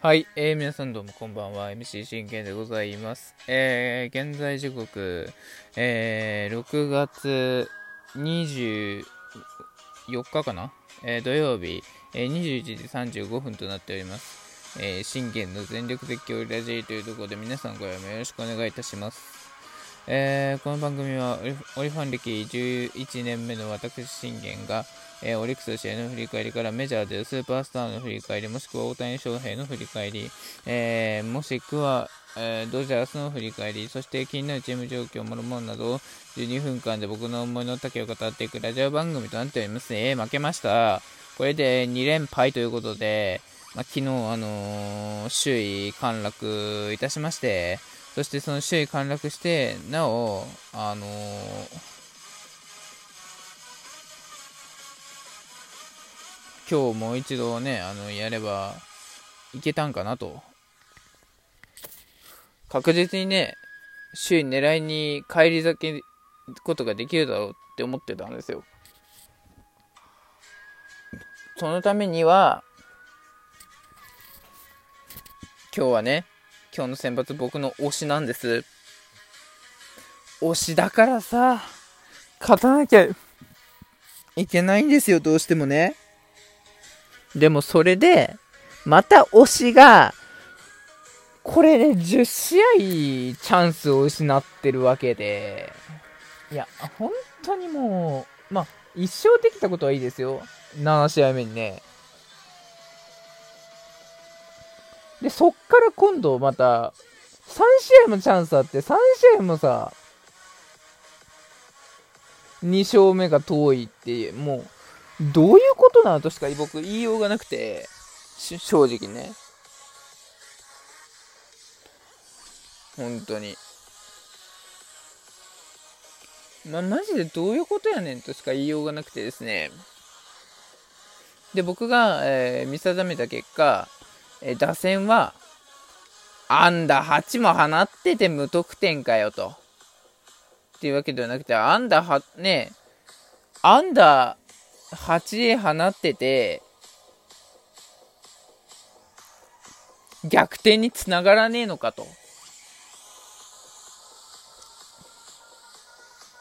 はい、えー、皆さんどうもこんばんは。MC 真剣でございます。えー、現在時刻、えー、6月24日かな？えー、土曜日、えー、21時35分となっております。えー、信玄の全力絶叫ラジーというところで皆さんご覧もよろしくお願いいたします。えー、この番組はオリファン歴11年目の私信玄が、えー、オリックス試合の振り返りからメジャーでスーパースターの振り返りもしくは大谷翔平の振り返り、えー、もしくは、えドジャースの振り返りそして気になるチーム状況もろもろなどを12分間で僕の思いの丈を語っていくラジオ番組となっております。え負けました。これで2連敗ということで、まあ、昨日、あの首位陥落いたしましてそしてその首位陥落して、なお、あのー、今日もう一度ね、あの、やればいけたんかなと。確実にね、首位狙いに返り咲けことができるだろうって思ってたんですよ。そのためには、今日はね、今日の選抜僕の推しなんです。推しだからさ、勝たなきゃいけないんですよ、どうしてもね。でもそれで、また推しが、これね、10試合チャンスを失ってるわけで、いや、本当にもう、まあ、一生できたことはいいですよ。7試合目にね。で、そっから今度また、3試合もチャンスあって、3試合もさ、2勝目が遠いっていう、もう、どういうことなのとしか僕言いようがなくて、正直ね。本当に。ま、マジでどういうことやねんとしか言いようがなくてですね。で、僕が、えー、見定めた結果、え打線は、安打8も放ってて無得点かよと。っていうわけではなくて、安打は、ね、安打8放ってて、逆転につながらねえのかと。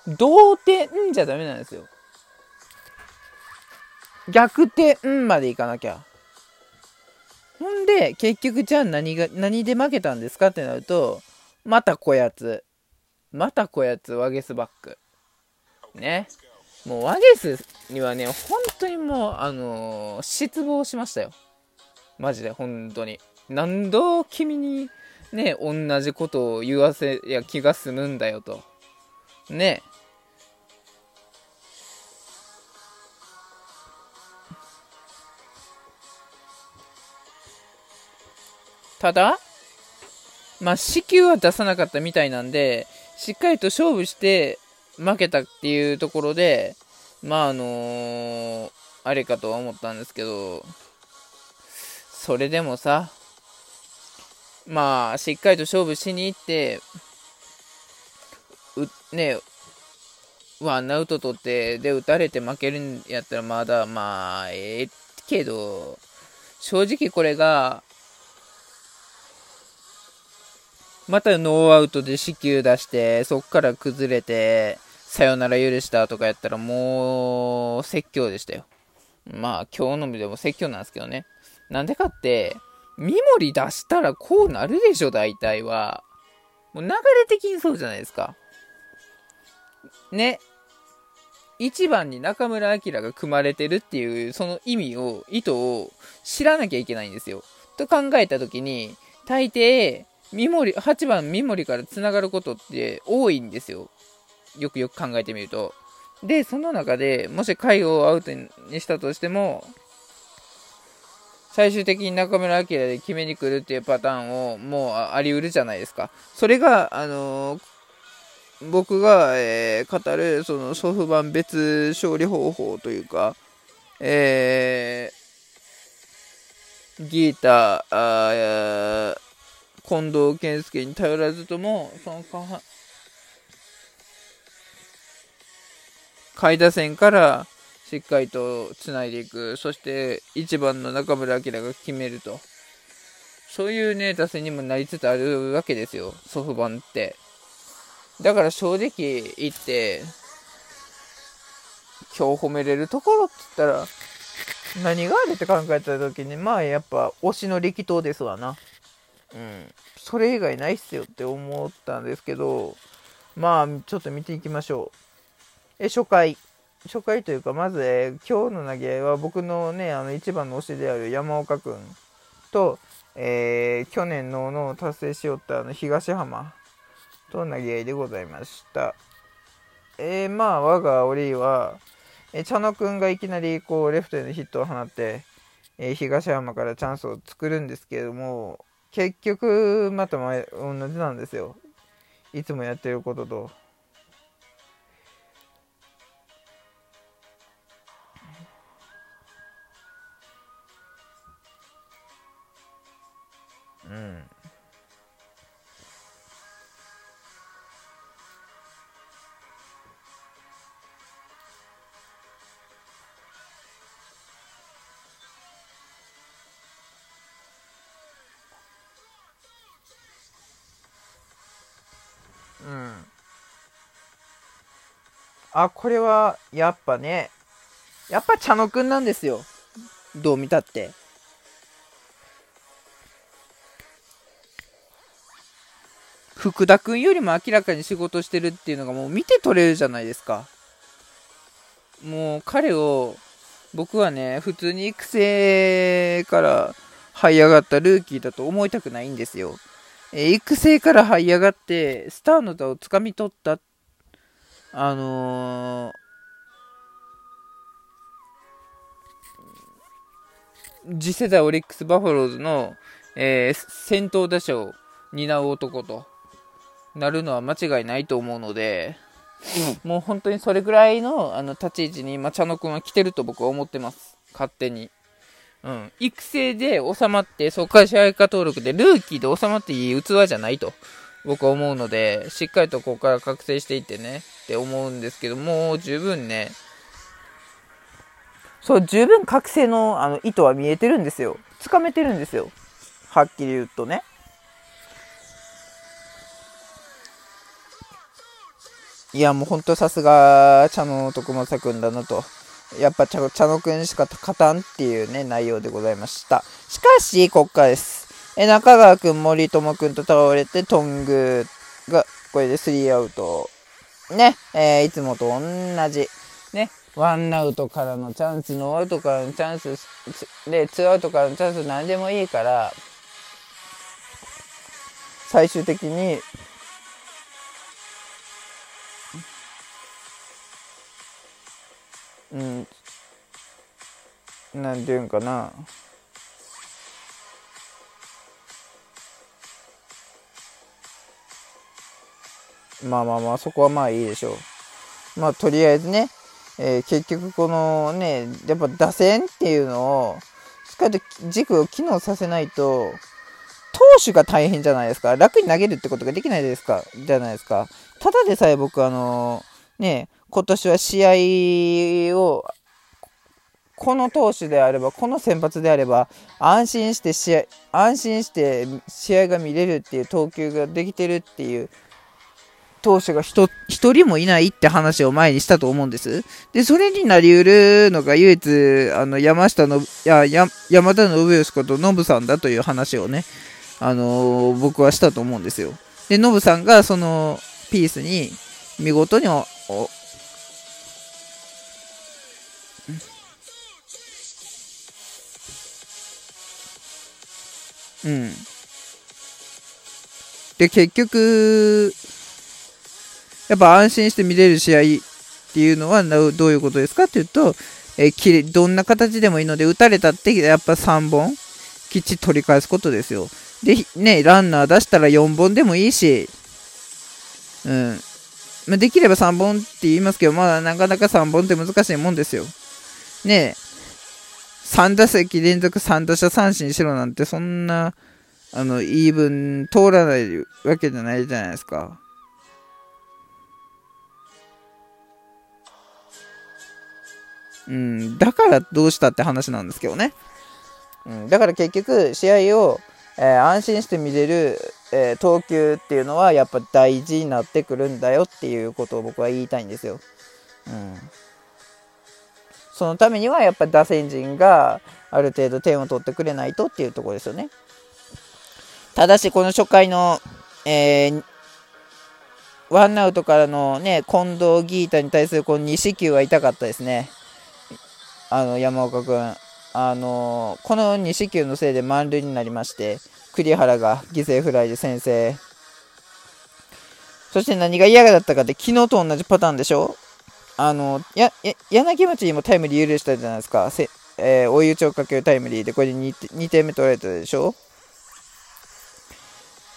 同点じゃダメなんですよ。逆転までいかなきゃ。ほんで、結局じゃあ何が、何で負けたんですかってなると、またこやつ。またこやつ、ワゲスバック。ね。もうワゲスにはね、本当にもう、あのー、失望しましたよ。マジで、本当に。何度君にね、同じことを言わせ、や気が済むんだよと。ね。ただ、まあ、死球は出さなかったみたいなんで、しっかりと勝負して負けたっていうところで、まあ、あのー、あれかとは思ったんですけど、それでもさ、まあ、しっかりと勝負しに行って、う、ね、ワンアウト取って、で、打たれて負けるんやったらまだ、まあ、ええけど、正直これが、またノーアウトで死球出して、そっから崩れて、さよなら許したとかやったらもう、説教でしたよ。まあ、今日のみでも説教なんですけどね。なんでかって、三森出したらこうなるでしょ、大体は。もう流れ的にそうじゃないですか。ね。1番に中村晃が組まれてるっていう、その意味を、意図を知らなきゃいけないんですよ。と考えたときに、大抵、三森、8番三森から繋がることって多いんですよ。よくよく考えてみると。で、その中でもし回をアウトにしたとしても、最終的に中村晃で決めに来るっていうパターンをもうあり得るじゃないですか。それが、あの、僕が、えー、語るそのソフト別勝利方法というか、えー、ギーター、近藤健介に頼らずとも、その下下位打線からしっかりとつないでいく、そして1番の中村晃が決めると、そういうね、打線にもなりつつあるわけですよ、ソフトバンって。だから正直言って、今日褒めれるところって言ったら、何があるって考えた時に、まあやっぱ推しの力投ですわな。うん。それ以外ないっすよって思ったんですけど、まあちょっと見ていきましょう。え、初回。初回というか、まず、え今日の投げ合いは僕のね、あの一番の推しである山岡君と、えー、去年のの達成しよったあの東浜と投げ合いでございました。えー、まあ、我がオリーは、え茶野くんがいきなりこうレフトへのヒットを放って、えー、東山からチャンスを作るんですけれども結局また同じなんですよいつもやってることと。うんあ、これは、やっぱね、やっぱ茶野くんなんですよ。どう見たって。福田くんよりも明らかに仕事してるっていうのがもう見て取れるじゃないですか。もう彼を僕はね、普通に育成から這い上がったルーキーだと思いたくないんですよ。え育成から這い上がってスターの座をつかみ取ったあのー、次世代オリックス・バファローズの、えー、先頭打者を担う男となるのは間違いないと思うので、うん、もう本当にそれぐらいのあの立ち位置に今、茶野君は来てると僕は思ってます。勝手に。うん。育成で収まって、そこから支配下登録で、ルーキーで収まっていい器じゃないと。僕は思うので、しっかりとここから覚醒していってね、って思うんですけども、十分ね、そう、十分覚醒のあの意図は見えてるんですよ。つかめてるんですよ。はっきり言うとね。いや、もうほんとさすが、茶野徳正くんだなと。やっぱ茶野くんしか勝たんっていうね、内容でございました。しかし、こっからです。え中川くん、森友くんと倒れて、トングが、これで3アウト。ね、えー、いつもと同じ。ね、ワンアウトからのチャンス、ノーアウトからのチャンス、で、ツーアウトからのチャンス、何でもいいから、最終的に、うん、なんていうんかな。まあまあまあ、そこはまあいいでしょう。まあ、とりあえずね、えー、結局このね、やっぱ打線っていうのを、しっかりと軸を機能させないと、投手が大変じゃないですか。楽に投げるってことができないですか。じゃないですか。ただでさえ僕、あのー、ね、今年は試合を、この投手であれば、この先発であれば、安心して試合、安心して試合が見れるっていう投球ができてるっていう投手が一人もいないって話を前にしたと思うんです。で、それになりうるのが唯一、あの、山下の、や、や山田信義ことノブさんだという話をね、あのー、僕はしたと思うんですよ。で、ノブさんがそのピースに見事にお、うん。で、結局、やっぱ安心して見れる試合っていうのはどういうことですかっていうと、えー、どんな形でもいいので、打たれたってやっぱ3本きっちり取り返すことですよ。で、ね、ランナー出したら4本でもいいし、うん。まあ、できれば3本って言いますけど、まあなかなか3本って難しいもんですよ。ねえ3打席連続3打者三振しろなんてそんな、あの、言い分通らないわけじゃないじゃないですか。ううん、だからどうしたって話なんですけどね。うん、だから結局、試合を、えー、安心して見れる、えー、投球っていうのはやっぱ大事になってくるんだよっていうことを僕は言いたいんですよ。うん、そのためにはやっぱ打線陣がある程度点を取ってくれないとっていうとこですよね。ただし、この初回の、えー、ワンアウトからのね、近藤ギータに対するこの2四球は痛かったですね。あの、山岡君。あのこの2四球のせいで満塁になりまして、栗原が犠牲フライで先制。そして何が嫌だったかって、昨日と同じパターンでしょ？あの、や、や柳町にもタイムリー許したじゃないですか。せえー、追い打ちをかけるタイムリーで、これで 2, 2点目取られたでしょ？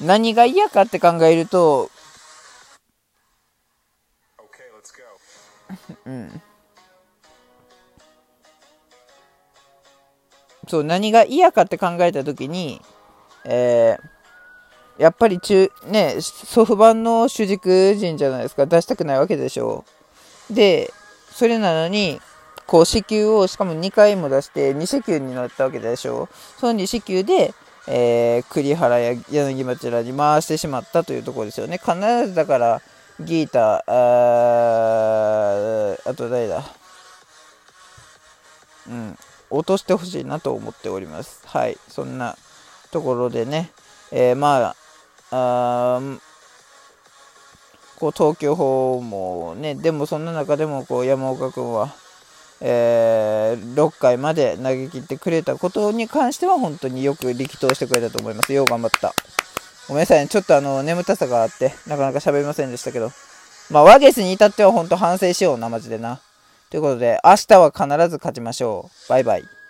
何が嫌かって考えると、うん。そう、何が嫌かって考えたときに、えー、やっぱり中、ね、ソフトの主軸陣じゃないですか。出したくないわけでしょう。で、それなのに、こう、支給をしかも2回も出して、2支給になったわけでしょ。その2支給で、えー、栗原や柳町らに回してしまったというところですよね。必ずだから、ギータ、ああと誰だうん、落としてほしいなと思っております。はい、そんなところでね、えー、まあ、あこう東京方もね、でもそんな中でもこう山岡君は、えー、6回まで投げ切ってくれたことに関しては本当によく力投してくれたと思います。よう頑張った。ごめんなさいね。ちょっとあの、眠たさがあって、なかなか喋りませんでしたけど。まあ、ワゲスに至っては本当反省しような、マジでな。ということで、明日は必ず勝ちましょう。バイバイ。